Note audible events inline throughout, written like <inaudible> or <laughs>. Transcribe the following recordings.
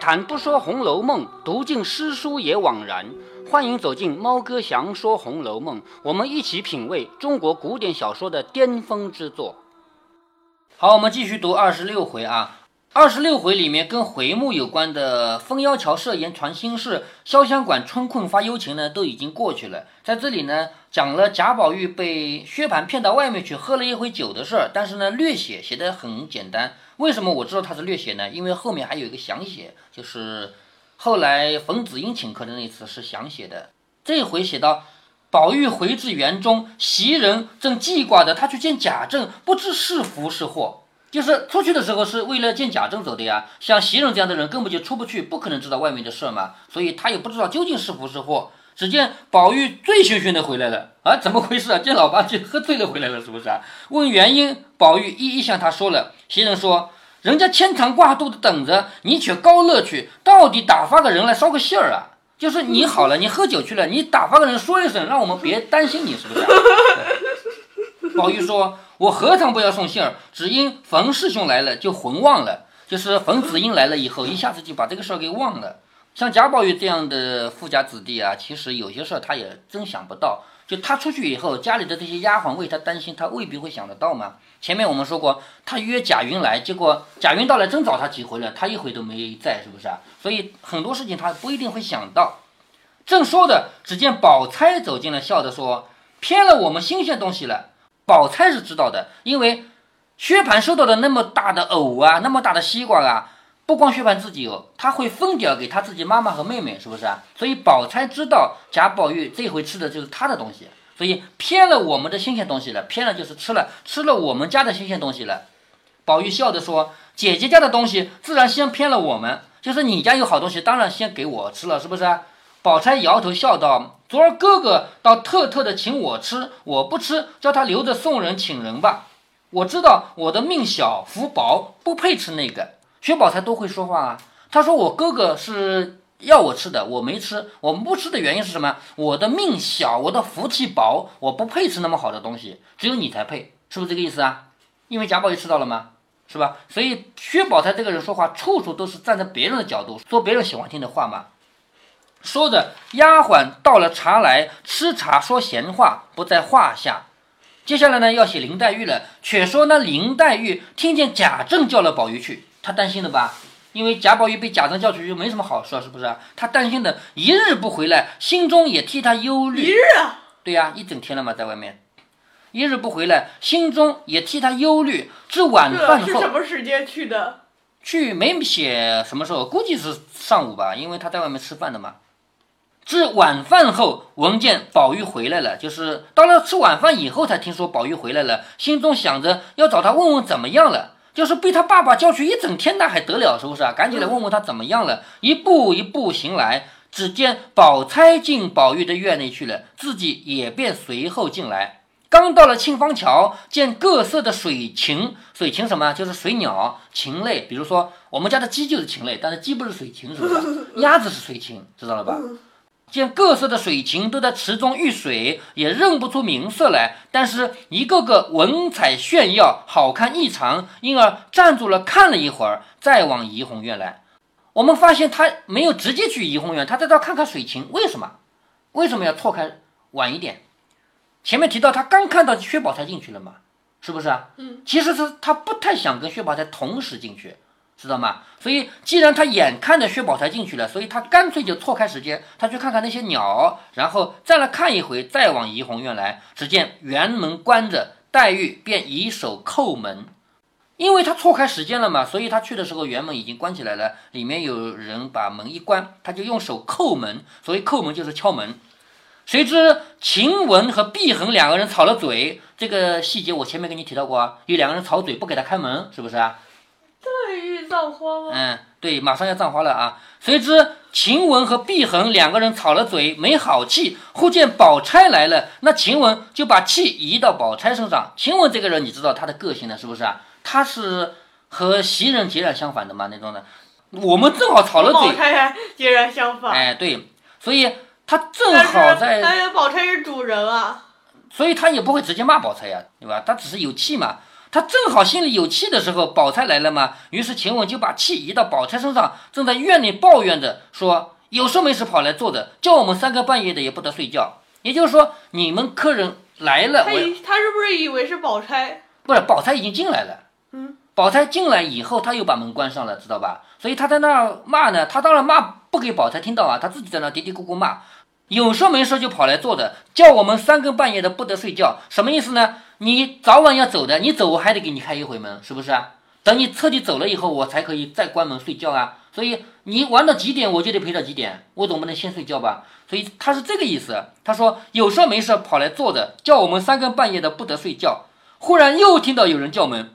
谈不说《红楼梦》，读尽诗书也枉然。欢迎走进猫哥祥说《红楼梦》，我们一起品味中国古典小说的巅峰之作。好，我们继续读二十六回啊。二十六回里面跟回目有关的风妖桥设言传心事、潇湘馆春困发幽情呢，都已经过去了。在这里呢，讲了贾宝玉被薛蟠骗到外面去喝了一回酒的事儿，但是呢，略写写的很简单。为什么我知道他是略写呢？因为后面还有一个详写，就是后来冯子英请客的那次是详写的。这回写到宝玉回至园中，袭人正记挂着，他去见贾政，不知是福是祸。就是出去的时候是为了见贾政走的呀，像袭人这样的人根本就出不去，不可能知道外面的事嘛，所以他也不知道究竟是福是祸。只见宝玉醉醺醺的回来了啊，怎么回事啊？见老八就喝醉了回来了，是不是啊？问原因，宝玉一一向他说了。袭人说：“人家牵肠挂肚的等着你，却高乐去，到底打发个人来捎个信儿啊？就是你好了，你喝酒去了，你打发个人说一声，让我们别担心你，是不是？” <laughs> <laughs> 宝玉说。我何尝不要送信儿？只因冯师兄来了，就魂忘了。就是冯子英来了以后，一下子就把这个事儿给忘了。像贾宝玉这样的富家子弟啊，其实有些事儿他也真想不到。就他出去以后，家里的这些丫鬟为他担心，他未必会想得到嘛。前面我们说过，他约贾云来，结果贾云到了，真找他几回了，他一回都没在，是不是啊？所以很多事情他不一定会想到。正说着，只见宝钗走进来，笑着说：“骗了我们新鲜东西了。”宝钗是知道的，因为薛蟠收到的那么大的藕啊，那么大的西瓜啊，不光薛蟠自己有，他会分点给他自己妈妈和妹妹，是不是啊？所以宝钗知道贾宝玉这回吃的就是他的东西，所以偏了我们的新鲜东西了，偏了就是吃了吃了我们家的新鲜东西了。宝玉笑着说：“姐姐家的东西自然先偏了我们，就是你家有好东西，当然先给我吃了，是不是？”宝钗摇头笑道。昨儿哥哥倒特特的请我吃，我不吃，叫他留着送人请人吧。我知道我的命小福薄，不配吃那个。薛宝钗都会说话啊。他说我哥哥是要我吃的，我没吃。我们不吃的原因是什么？我的命小，我的福气薄，我不配吃那么好的东西，只有你才配，是不是这个意思啊？因为贾宝玉吃到了吗？是吧？所以薛宝钗这个人说话，处处都是站在别人的角度说别人喜欢听的话嘛。说着，丫鬟倒了茶来，吃茶说闲话不在话下。接下来呢，要写林黛玉了。却说那林黛玉听见贾政叫了宝玉去，她担心的吧？因为贾宝玉被贾政叫出去，就没什么好说，是不是？她担心的，一日不回来，心中也替他忧虑。一日啊？对呀，一整天了嘛，在外面，一日不回来，心中也替他忧虑。至晚饭后，是什么时间去的？去没写什么时候，估计是上午吧，因为他在外面吃饭的嘛。至晚饭后，闻见宝玉回来了，就是到了吃晚饭以后才听说宝玉回来了，心中想着要找他问问怎么样了。就是被他爸爸叫去一整天，那还得了，是不是啊？赶紧来问问他怎么样了。一步一步行来，只见宝钗进宝玉的院内去了，自己也便随后进来。刚到了沁芳桥，见各色的水禽，水禽什么？就是水鸟、禽类。比如说我们家的鸡就是禽类，但是鸡不是水禽，是不是？鸭子是水禽，知道了吧？见各色的水禽都在池中浴水，也认不出名色来，但是一个个文采炫耀，好看异常，因而站住了看了一会儿，再往怡红院来。我们发现他没有直接去怡红院，他在这看看水禽，为什么？为什么要错开晚一点？前面提到他刚看到薛宝钗进去了嘛，是不是啊？嗯，其实是他不太想跟薛宝钗同时进去。知道吗？所以既然他眼看着薛宝钗进去了，所以他干脆就错开时间，他去看看那些鸟，然后再来看一回，再往怡红院来。只见园门关着，黛玉便以手叩门，因为他错开时间了嘛，所以他去的时候园门已经关起来了，里面有人把门一关，他就用手叩门。所谓叩门就是敲门。谁知晴雯和碧痕两个人吵了嘴，这个细节我前面跟你提到过啊，有两个人吵嘴不给他开门，是不是啊？黛玉葬花吗？嗯，对，马上要葬花了啊！谁知晴雯和碧痕两个人吵了嘴，没好气。忽见宝钗来了，那晴雯就把气移到宝钗身上。晴雯这个人，你知道她的个性的，是不是啊？她是和袭人截然相反的嘛，那种的。我们正好吵了嘴，宝钗截然相反。哎，对，所以她正好在。但是宝钗是主人啊，所以她也不会直接骂宝钗呀，对吧？她只是有气嘛。他正好心里有气的时候，宝钗来了嘛，于是晴雯就把气移到宝钗身上，正在院里抱怨着说：“有事没事跑来坐着，叫我们三更半夜的也不得睡觉。”也就是说，你们客人来了，他他是不是以为是宝钗？不是，宝钗已经进来了。嗯，宝钗进来以后，他又把门关上了，知道吧？所以他在那儿骂呢，他当然骂不给宝钗听到啊，他自己在那嘀嘀咕咕骂，有事没事就跑来坐着，叫我们三更半夜的不得睡觉，什么意思呢？你早晚要走的，你走我还得给你开一回门，是不是啊？等你彻底走了以后，我才可以再关门睡觉啊。所以你玩到几点，我就得陪到几点，我总不能先睡觉吧？所以他是这个意思。他说有事没事跑来坐着，叫我们三更半夜的不得睡觉。忽然又听到有人叫门，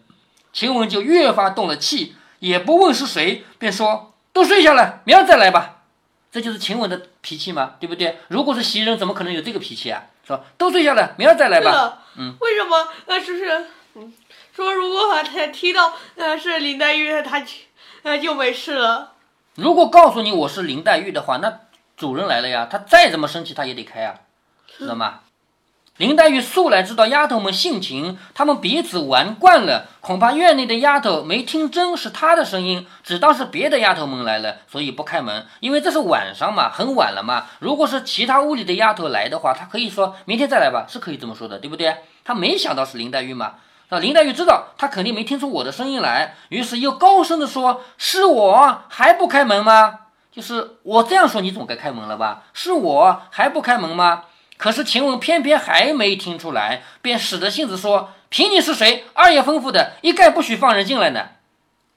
晴雯就越发动了气，也不问是谁，便说都睡下了，明儿再来吧。这就是晴雯的脾气吗？对不对？如果是袭人，怎么可能有这个脾气啊？说都睡下了，明儿再来吧。嗯，为什么？那是不是？嗯，说如果他踢到呃是林黛玉，他那就没事了。如果告诉你我是林黛玉的话，那主人来了呀，他再怎么生气，他也得开啊，知道吗？林黛玉素来知道丫头们性情，她们彼此玩惯了，恐怕院内的丫头没听真是她的声音，只当是别的丫头们来了，所以不开门。因为这是晚上嘛，很晚了嘛。如果是其他屋里的丫头来的话，她可以说明天再来吧，是可以这么说的，对不对？她没想到是林黛玉嘛。那林黛玉知道她肯定没听出我的声音来，于是又高声的说：“是我还不开门吗？就是我这样说，你总该开门了吧？是我还不开门吗？”可是晴雯偏偏还没听出来，便使着性子说：“凭你是谁，二爷吩咐的，一概不许放人进来呢。”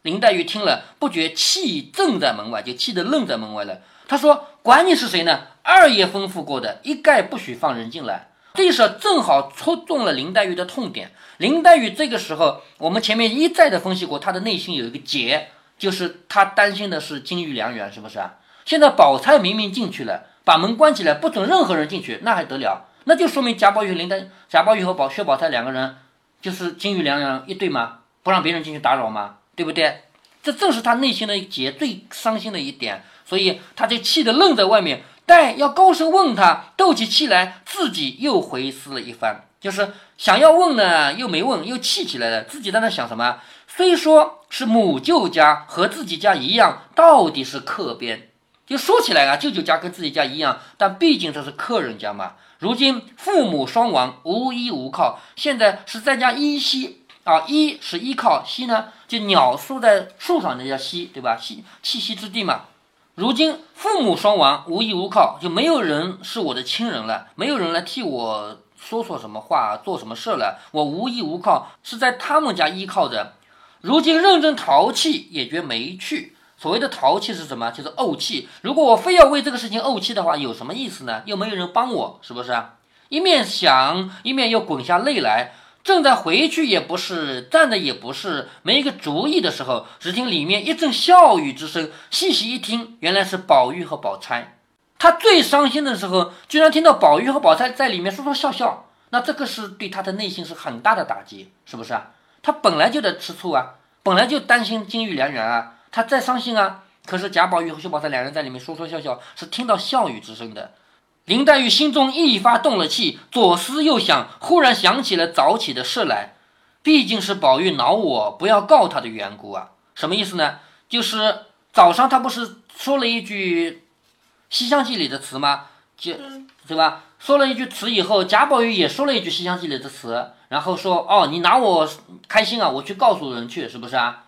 林黛玉听了，不觉气正在门外，就气得愣在门外了。她说：“管你是谁呢？二爷吩咐过的，一概不许放人进来。”这事正好戳中了林黛玉的痛点。林黛玉这个时候，我们前面一再的分析过，她的内心有一个结，就是她担心的是金玉良缘，是不是啊？现在宝钗明明进去了。把门关起来，不准任何人进去，那还得了？那就说明贾宝玉、林黛、贾宝玉和宝薛宝钗两个人就是金玉良缘一对吗？不让别人进去打扰吗？对不对？这正是他内心的结最伤心的一点，所以他就气得愣在外面。待要高声问他，斗起气来，自己又回思了一番，就是想要问呢，又没问，又气起来了。自己在那想什么？虽说是母舅家和自己家一样，到底是客边。就说起来啊，舅舅家跟自己家一样，但毕竟这是客人家嘛。如今父母双亡，无依无靠，现在是在家依稀啊，依是依靠，稀呢就鸟宿在树上那叫稀，对吧？息栖息之地嘛。如今父母双亡，无依无靠，就没有人是我的亲人了，没有人来替我说说什么话，做什么事了。我无依无靠，是在他们家依靠着。如今认真淘气，也觉没趣。所谓的淘气是什么？就是怄气。如果我非要为这个事情怄气的话，有什么意思呢？又没有人帮我，是不是啊？一面想，一面又滚下泪来。正在回去也不是，站着也不是，没一个主意的时候，只听里面一阵笑语之声。细细一听，原来是宝玉和宝钗。他最伤心的时候，居然听到宝玉和宝钗在里面说说笑笑。那这个是对他的内心是很大的打击，是不是啊？他本来就在吃醋啊，本来就担心金玉良缘啊。他再伤心啊！可是贾宝玉和薛宝钗两人在里面说说笑笑，是听到笑语之声的。林黛玉心中一发动了气，左思右想，忽然想起了早起的事来。毕竟是宝玉恼我，不要告他的缘故啊！什么意思呢？就是早上他不是说了一句《西厢记》里的词吗？就对吧？说了一句词以后，贾宝玉也说了一句《西厢记》里的词，然后说：“哦，你拿我开心啊！我去告诉人去，是不是啊？”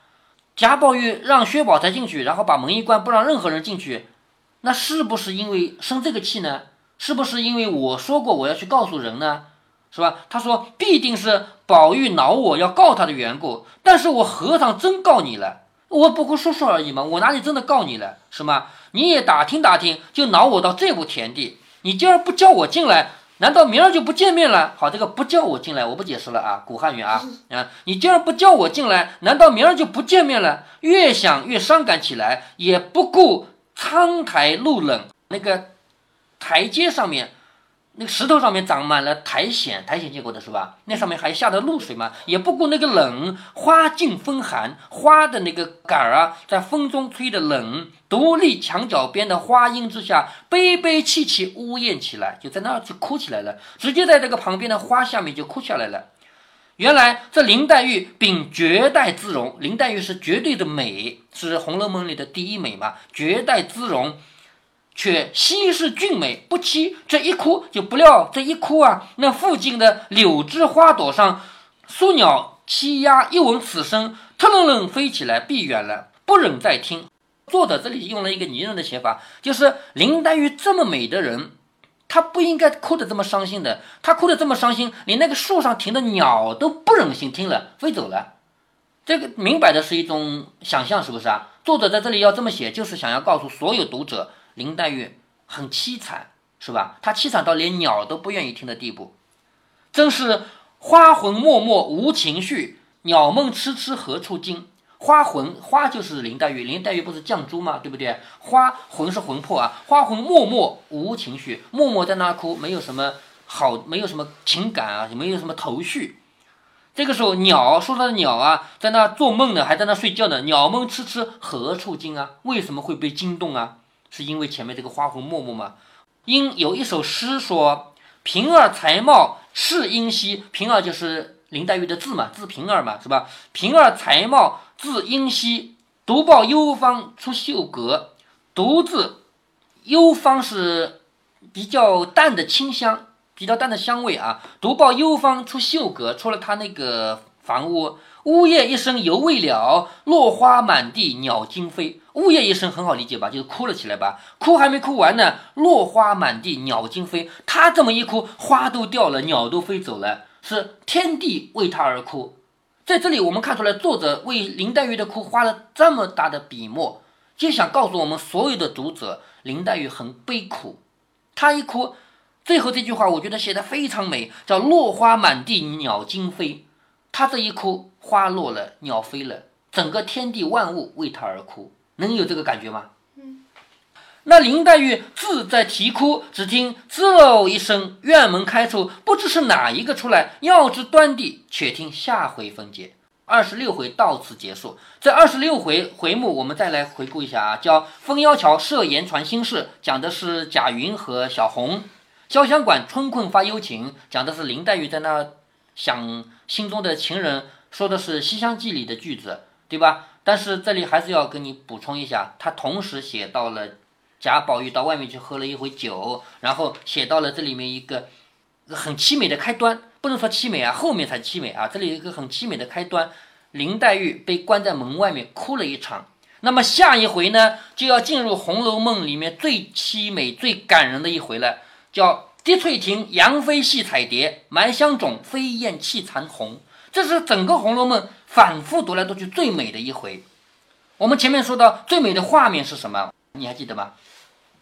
贾宝玉让薛宝钗进去，然后把门一关，不让任何人进去，那是不是因为生这个气呢？是不是因为我说过我要去告诉人呢？是吧？他说必定是宝玉恼我要告他的缘故，但是我何尝真告你了？我不过说说而已嘛，我哪里真的告你了？是吗？你也打听打听，就恼我到这步田地，你今儿不叫我进来。难道明儿就不见面了？好，这个不叫我进来，我不解释了啊，古汉语啊 <laughs> 啊！你既然不叫我进来，难道明儿就不见面了？越想越伤感起来，也不顾苍苔露冷，那个台阶上面。那个石头上面长满了苔藓，苔藓见过的是吧？那上面还下的露水嘛，也不顾那个冷，花尽风寒，花的那个杆儿啊，在风中吹的冷，独立墙角边的花荫之下，悲悲戚戚呜咽起来，就在那儿就哭起来了，直接在这个旁边的花下面就哭下来了。原来这林黛玉秉绝代姿容，林黛玉是绝对的美，是《红楼梦》里的第一美嘛，绝代姿容，却稀世俊美不期。这一哭就不料这一哭啊，那附近的柳枝花朵上，苏鸟栖鸦一闻此声，腾楞楞飞起来避远了，不忍再听。作者这里用了一个拟人的写法，就是林黛玉这么美的人。她不应该哭得这么伤心的，她哭得这么伤心，连那个树上停的鸟都不忍心听了，飞走了。这个明摆的是一种想象，是不是啊？作者在这里要这么写，就是想要告诉所有读者，林黛玉很凄惨，是吧？她凄惨到连鸟都不愿意听的地步。真是花魂脉脉无情绪，鸟梦痴痴何处惊。花魂花就是林黛玉，林黛玉不是绛珠吗？对不对？花魂是魂魄啊，花魂默默无情绪，默默在那哭，没有什么好，没有什么情感啊，也没有什么头绪。这个时候，鸟说它的鸟啊，在那做梦呢，还在那睡觉呢。鸟梦痴痴何处惊啊？为什么会被惊动啊？是因为前面这个花魂默默吗？因有一首诗说：“平儿才貌是英稀。”平儿就是林黛玉的字嘛，字平儿嘛，是吧？平儿才貌。字英熙，独抱幽芳出秀阁。独自幽芳是比较淡的清香，比较淡的香味啊。独抱幽芳出秀阁，出了他那个房屋。呜咽一声犹未了，落花满地鸟惊飞。呜咽一声很好理解吧，就是哭了起来吧。哭还没哭完呢，落花满地鸟惊飞。他这么一哭，花都掉了，鸟都飞走了，是天地为他而哭。在这里，我们看出来，作者为林黛玉的哭花了这么大的笔墨，就想告诉我们所有的读者，林黛玉很悲苦。她一哭，最后这句话我觉得写的非常美，叫“落花满地鸟惊飞”。她这一哭，花落了，鸟飞了，整个天地万物为她而哭，能有这个感觉吗？嗯那林黛玉自在啼哭，只听“吱喽”一声，院门开处，不知是哪一个出来。要知端地，且听下回分解。二十六回到此结束。这二十六回回目，我们再来回顾一下啊，叫“风妖桥设言传心事”，讲的是贾云和小红；潇湘馆春困发幽情，讲的是林黛玉在那想心中的情人，说的是《西厢记》里的句子，对吧？但是这里还是要跟你补充一下，他同时写到了。贾宝玉到外面去喝了一回酒，然后写到了这里面一个很凄美的开端，不能说凄美啊，后面才凄美啊。这里有一个很凄美的开端，林黛玉被关在门外面哭了一场。那么下一回呢，就要进入《红楼梦》里面最凄美、最感人的一回了，叫“滴翠亭杨妃戏彩蝶，埋香冢飞燕泣残红”。这是整个《红楼梦》反复读来读去最美的一回。我们前面说到最美的画面是什么？你还记得吗？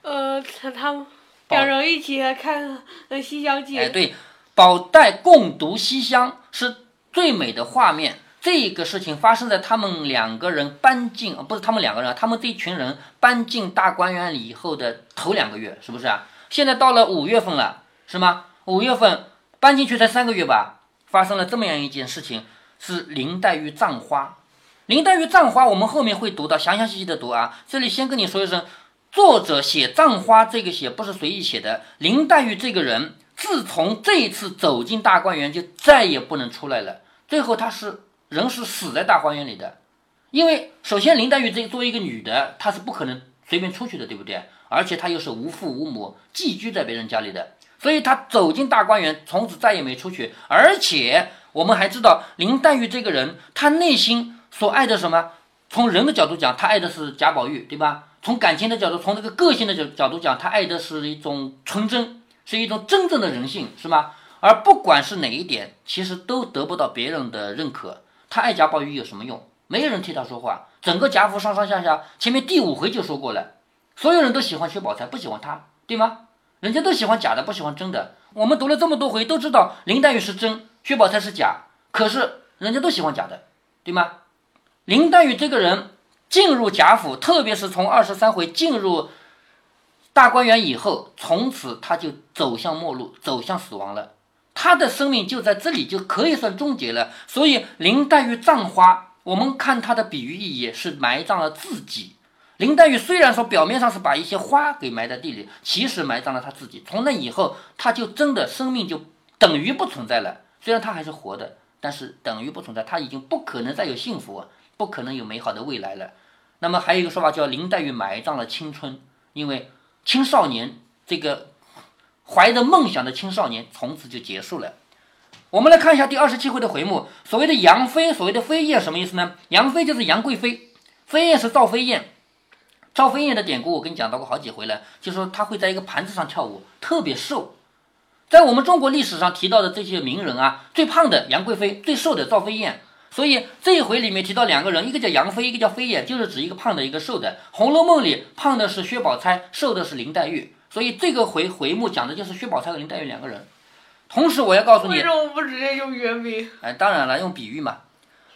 呃，他他们两人一起看《西厢记》。哎，对，宝黛共读《西厢》是最美的画面。这个事情发生在他们两个人搬进，不是他们两个人，他们这一群人搬进大观园里以后的头两个月，是不是啊？现在到了五月份了，是吗？五月份搬进去才三个月吧，发生了这么样一件事情，是林黛玉葬花。林黛玉葬花，我们后面会读到，详详细细的读啊。这里先跟你说一声。作者写葬花这个写不是随意写的。林黛玉这个人，自从这一次走进大观园，就再也不能出来了。最后她是人是死在大观园里的，因为首先林黛玉这作为一个女的，她是不可能随便出去的，对不对？而且她又是无父无母，寄居在别人家里的，所以她走进大观园，从此再也没出去。而且我们还知道林黛玉这个人，她内心所爱的什么？从人的角度讲，她爱的是贾宝玉，对吧？从感情的角度，从这个个性的角角度讲，她爱的是一种纯真，是一种真正的人性，是吗？而不管是哪一点，其实都得不到别人的认可。她爱贾宝玉有什么用？没有人替她说话。整个贾府上上下下，前面第五回就说过了，所有人都喜欢薛宝钗，不喜欢她，对吗？人家都喜欢假的，不喜欢真的。我们读了这么多回，都知道林黛玉是真，薛宝钗是假，可是人家都喜欢假的，对吗？林黛玉这个人。进入贾府，特别是从二十三回进入大观园以后，从此他就走向末路，走向死亡了。他的生命就在这里就可以算终结了。所以林黛玉葬花，我们看她的比喻意义是埋葬了自己。林黛玉虽然说表面上是把一些花给埋在地里，其实埋葬了她自己。从那以后，她就真的生命就等于不存在了。虽然他还是活的。但是等于不存在，他已经不可能再有幸福，不可能有美好的未来了。那么还有一个说法叫林黛玉埋葬了青春，因为青少年这个怀着梦想的青少年从此就结束了。我们来看一下第二十七回的回目，所谓的杨妃，所谓的飞燕什么意思呢？杨妃就是杨贵妃，飞燕是赵飞燕。赵飞燕的典故我跟你讲到过好几回了，就是说她会在一个盘子上跳舞，特别瘦。在我们中国历史上提到的这些名人啊，最胖的杨贵妃，最瘦的赵飞燕。所以这一回里面提到两个人，一个叫杨妃，一个叫飞燕，就是指一个胖的，一个瘦的。《红楼梦》里胖的是薛宝钗，瘦的是林黛玉。所以这个回回目讲的就是薛宝钗和林黛玉两个人。同时我要告诉你，为什么不直接用原名？哎，当然了，用比喻嘛。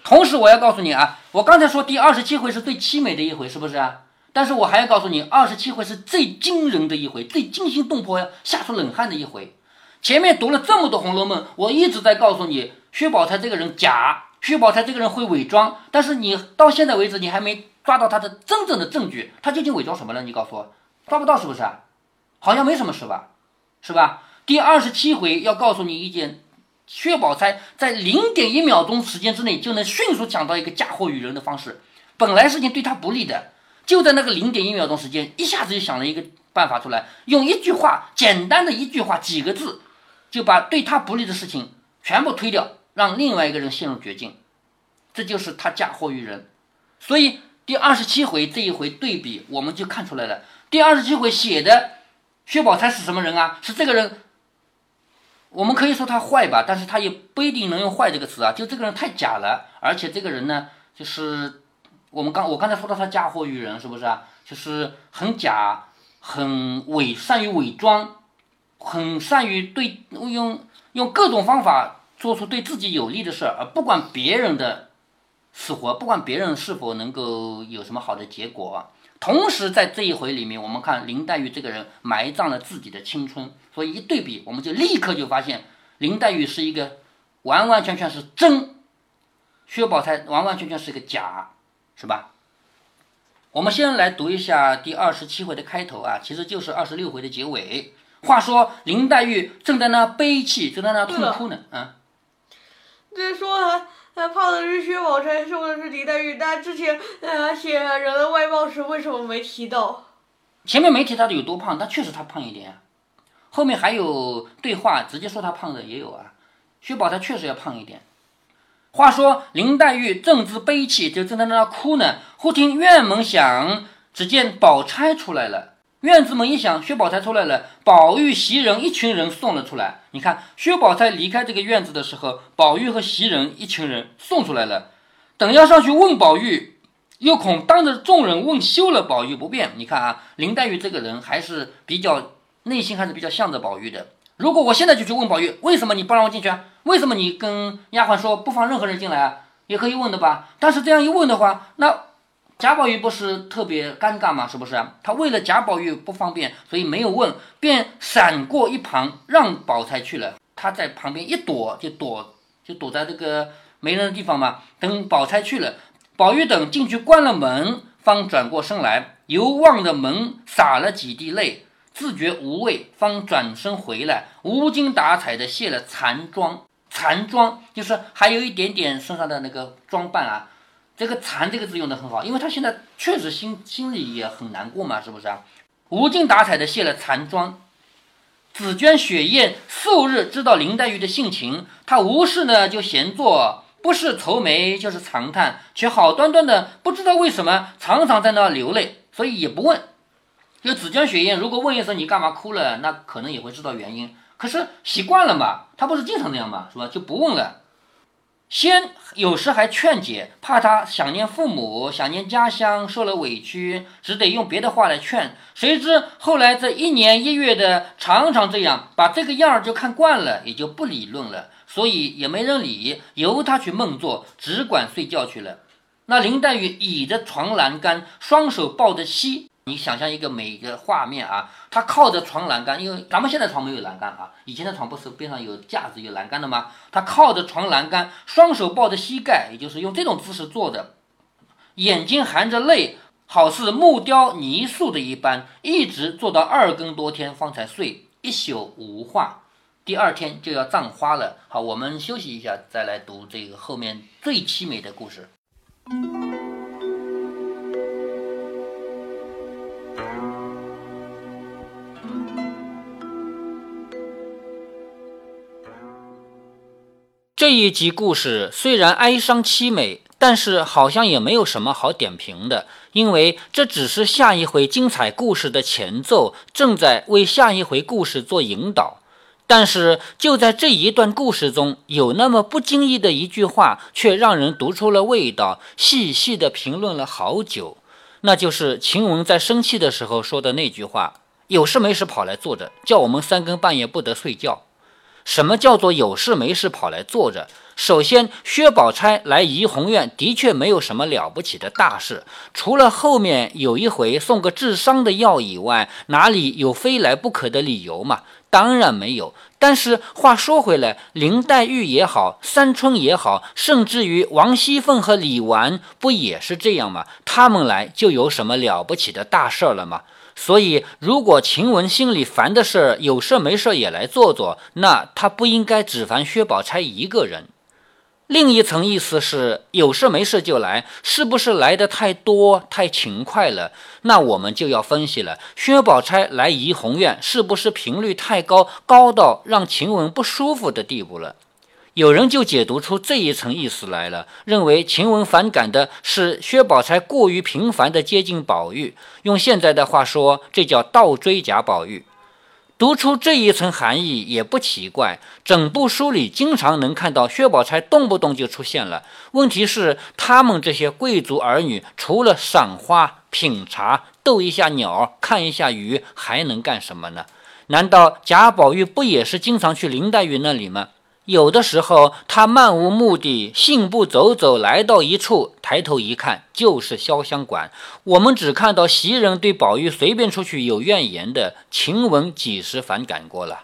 同时我要告诉你啊，我刚才说第二十七回是最凄美的一回，是不是啊？但是我还要告诉你，二十七回是最惊人的一回，最惊心动魄、吓出冷汗的一回。前面读了这么多《红楼梦》，我一直在告诉你，薛宝钗这个人假，薛宝钗这个人会伪装。但是你到现在为止，你还没抓到他的真正的证据，他究竟伪装什么了？你告诉我，抓不到是不是？好像没什么事吧，是吧？第二十七回要告诉你一件，薛宝钗在零点一秒钟时间之内就能迅速想到一个嫁祸于人的方式。本来事情对他不利的，就在那个零点一秒钟时间，一下子就想了一个办法出来，用一句话，简单的一句话，几个字，就把对他不利的事情全部推掉，让另外一个人陷入绝境。这就是他嫁祸于人。所以第二十七回这一回对比，我们就看出来了。第二十七回写的薛宝钗是什么人啊？是这个人。我们可以说他坏吧，但是他也不一定能用坏这个词啊。就这个人太假了，而且这个人呢，就是我们刚我刚才说到他嫁祸于人，是不是啊？就是很假，很伪，善于伪装，很善于对用用各种方法做出对自己有利的事儿，而不管别人的死活，不管别人是否能够有什么好的结果。同时，在这一回里面，我们看林黛玉这个人埋葬了自己的青春，所以一对比，我们就立刻就发现林黛玉是一个完完全全是真，薛宝钗完完全全是一个假，是吧？我们先来读一下第二十七回的开头啊，其实就是二十六回的结尾。话说林黛玉正在那悲泣，正在那痛哭呢，啊。这说。他胖的是薛宝钗，瘦的是林黛玉。但之前呃写人的外貌时为什么没提到？前面没提他的有多胖，但确实他胖一点啊。后面还有对话，直接说他胖的也有啊。薛宝钗确实要胖一点。话说林黛玉正自悲泣，就正在那哭呢。忽听院门响，只见宝钗出来了。院子门一响，薛宝钗出来了，宝玉、袭人一群人送了出来。你看，薛宝钗离开这个院子的时候，宝玉和袭人一群人送出来了。等要上去问宝玉，又恐当着众人问羞了宝玉，不便。你看啊，林黛玉这个人还是比较内心还是比较向着宝玉的。如果我现在就去问宝玉，为什么你不让我进去啊？为什么你跟丫鬟说不放任何人进来啊？也可以问的吧。但是这样一问的话，那。贾宝玉不是特别尴尬吗？是不是他为了贾宝玉不方便，所以没有问，便闪过一旁，让宝钗去了。他在旁边一躲，就躲，就躲在这个没人的地方嘛。等宝钗去了，宝玉等进去关了门，方转过身来，犹望着门，洒了几滴泪，自觉无味，方转身回来，无精打采的卸了残妆。残妆就是还有一点点身上的那个装扮啊。这个“残”这个字用的很好，因为他现在确实心心里也很难过嘛，是不是啊？无精打采的卸了残妆。紫鹃、雪雁素日知道林黛玉的性情，她无事呢就闲坐，不是愁眉就是长叹，却好端端的不知道为什么常常在那流泪，所以也不问。就紫鹃、雪雁如果问一声你干嘛哭了，那可能也会知道原因。可是习惯了嘛，她不是经常那样嘛，是吧？就不问了。先有时还劝解，怕他想念父母，想念家乡，受了委屈，只得用别的话来劝。谁知后来这一年一月的，常常这样，把这个样儿就看惯了，也就不理论了，所以也没人理，由他去梦做，只管睡觉去了。那林黛玉倚着床栏杆，双手抱着膝。你想象一个每个画面啊，他靠着床栏杆，因为咱们现在床没有栏杆啊，以前的床不是边上有架子有栏杆的吗？他靠着床栏杆，双手抱着膝盖，也就是用这种姿势坐的，眼睛含着泪，好似木雕泥塑的一般，一直坐到二更多天方才睡，一宿无话。第二天就要葬花了。好，我们休息一下，再来读这个后面最凄美的故事。这一集故事虽然哀伤凄美，但是好像也没有什么好点评的，因为这只是下一回精彩故事的前奏，正在为下一回故事做引导。但是就在这一段故事中，有那么不经意的一句话，却让人读出了味道，细细的评论了好久。那就是晴雯在生气的时候说的那句话：“有事没事跑来坐着，叫我们三更半夜不得睡觉。”什么叫做有事没事跑来坐着？首先，薛宝钗来怡红院的确没有什么了不起的大事，除了后面有一回送个治伤的药以外，哪里有非来不可的理由嘛？当然没有。但是话说回来，林黛玉也好，三春也好，甚至于王熙凤和李纨，不也是这样吗？他们来就有什么了不起的大事儿了吗？所以，如果晴雯心里烦的事，有事没事也来做做，那她不应该只烦薛宝钗一个人。另一层意思是，有事没事就来，是不是来的太多、太勤快了？那我们就要分析了，薛宝钗来怡红院，是不是频率太高，高到让晴雯不舒服的地步了？有人就解读出这一层意思来了，认为晴雯反感的是薛宝钗过于频繁地接近宝玉，用现在的话说，这叫倒追贾宝玉。读出这一层含义也不奇怪，整部书里经常能看到薛宝钗动不动就出现了。问题是，他们这些贵族儿女除了赏花、品茶、逗一下鸟、看一下鱼，还能干什么呢？难道贾宝玉不也是经常去林黛玉那里吗？有的时候，他漫无目的、信步走走，来到一处，抬头一看，就是潇湘馆。我们只看到袭人对宝玉随便出去有怨言的，晴雯几时反感过了？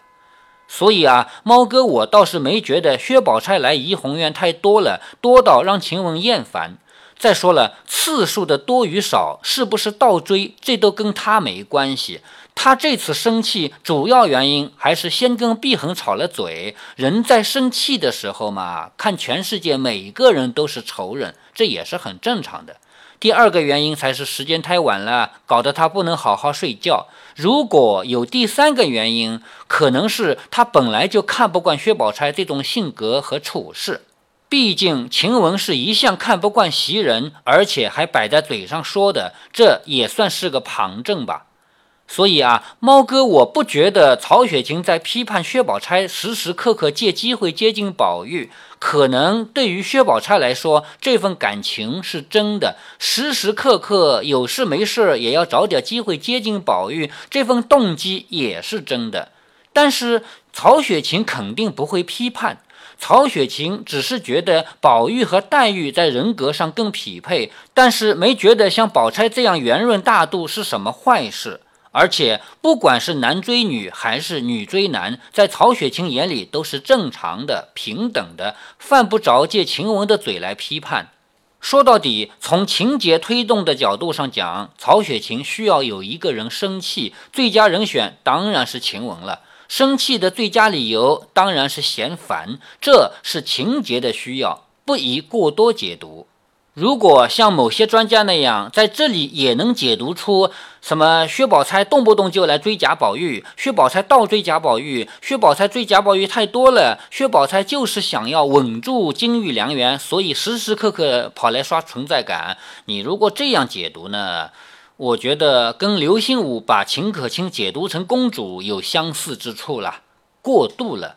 所以啊，猫哥，我倒是没觉得薛宝钗来怡红院太多了，多到让晴雯厌烦。再说了，次数的多与少，是不是倒追，这都跟他没关系。他这次生气，主要原因还是先跟碧恒吵了嘴。人在生气的时候嘛，看全世界每个人都是仇人，这也是很正常的。第二个原因才是时间太晚了，搞得他不能好好睡觉。如果有第三个原因，可能是他本来就看不惯薛宝钗这种性格和处事。毕竟晴雯是一向看不惯袭人，而且还摆在嘴上说的，这也算是个旁证吧。所以啊，猫哥，我不觉得曹雪芹在批判薛宝钗时时刻刻借机会接近宝玉。可能对于薛宝钗来说，这份感情是真的，时时刻刻有事没事也要找点机会接近宝玉，这份动机也是真的。但是曹雪芹肯定不会批判，曹雪芹只是觉得宝玉和黛玉在人格上更匹配，但是没觉得像宝钗这样圆润大度是什么坏事。而且，不管是男追女还是女追男，在曹雪芹眼里都是正常的、平等的，犯不着借晴雯的嘴来批判。说到底，从情节推动的角度上讲，曹雪芹需要有一个人生气，最佳人选当然是晴雯了。生气的最佳理由当然是嫌烦，这是情节的需要，不宜过多解读。如果像某些专家那样，在这里也能解读出什么薛宝钗动不动就来追贾宝玉，薛宝钗倒追贾宝玉，薛宝钗追贾宝玉太多了，薛宝钗就是想要稳住金玉良缘，所以时时刻刻跑来刷存在感。你如果这样解读呢，我觉得跟刘心武把秦可卿解读成公主有相似之处了，过度了。